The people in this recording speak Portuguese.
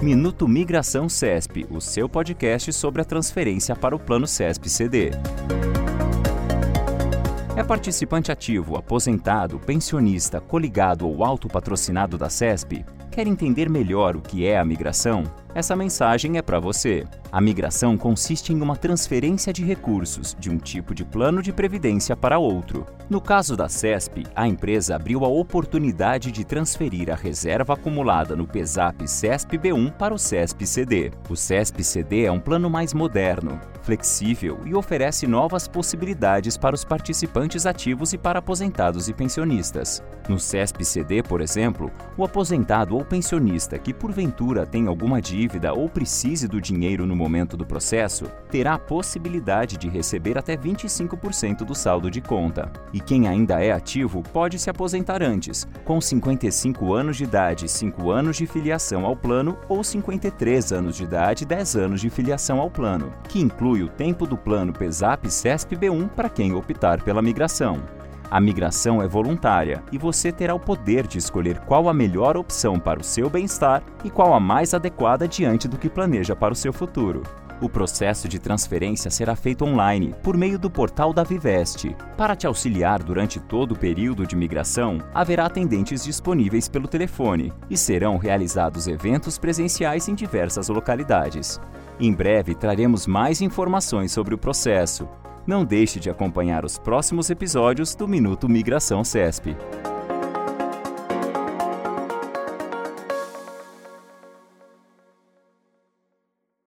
Minuto Migração CESP, o seu podcast sobre a transferência para o Plano CESP CD. É participante ativo, aposentado, pensionista, coligado ou autopatrocinado da CESP? Quer entender melhor o que é a migração? Essa mensagem é para você. A migração consiste em uma transferência de recursos de um tipo de plano de previdência para outro. No caso da CESP, a empresa abriu a oportunidade de transferir a reserva acumulada no PESAP CESP B1 para o CESP CD. O CESP CD é um plano mais moderno, flexível e oferece novas possibilidades para os participantes ativos e para aposentados e pensionistas. No CESP CD, por exemplo, o aposentado ou pensionista que porventura tem alguma dívida ou precise do dinheiro no momento do processo, terá a possibilidade de receber até 25% do saldo de conta. E quem ainda é ativo pode se aposentar antes, com 55 anos de idade, 5 anos de filiação ao plano ou 53 anos de idade, 10 anos de filiação ao plano, que inclui o tempo do plano PESAP CESP B1 para quem optar pela migração. A migração é voluntária e você terá o poder de escolher qual a melhor opção para o seu bem-estar e qual a mais adequada diante do que planeja para o seu futuro. O processo de transferência será feito online, por meio do portal da Viveste. Para te auxiliar durante todo o período de migração, haverá atendentes disponíveis pelo telefone e serão realizados eventos presenciais em diversas localidades. Em breve traremos mais informações sobre o processo. Não deixe de acompanhar os próximos episódios do Minuto Migração CESP.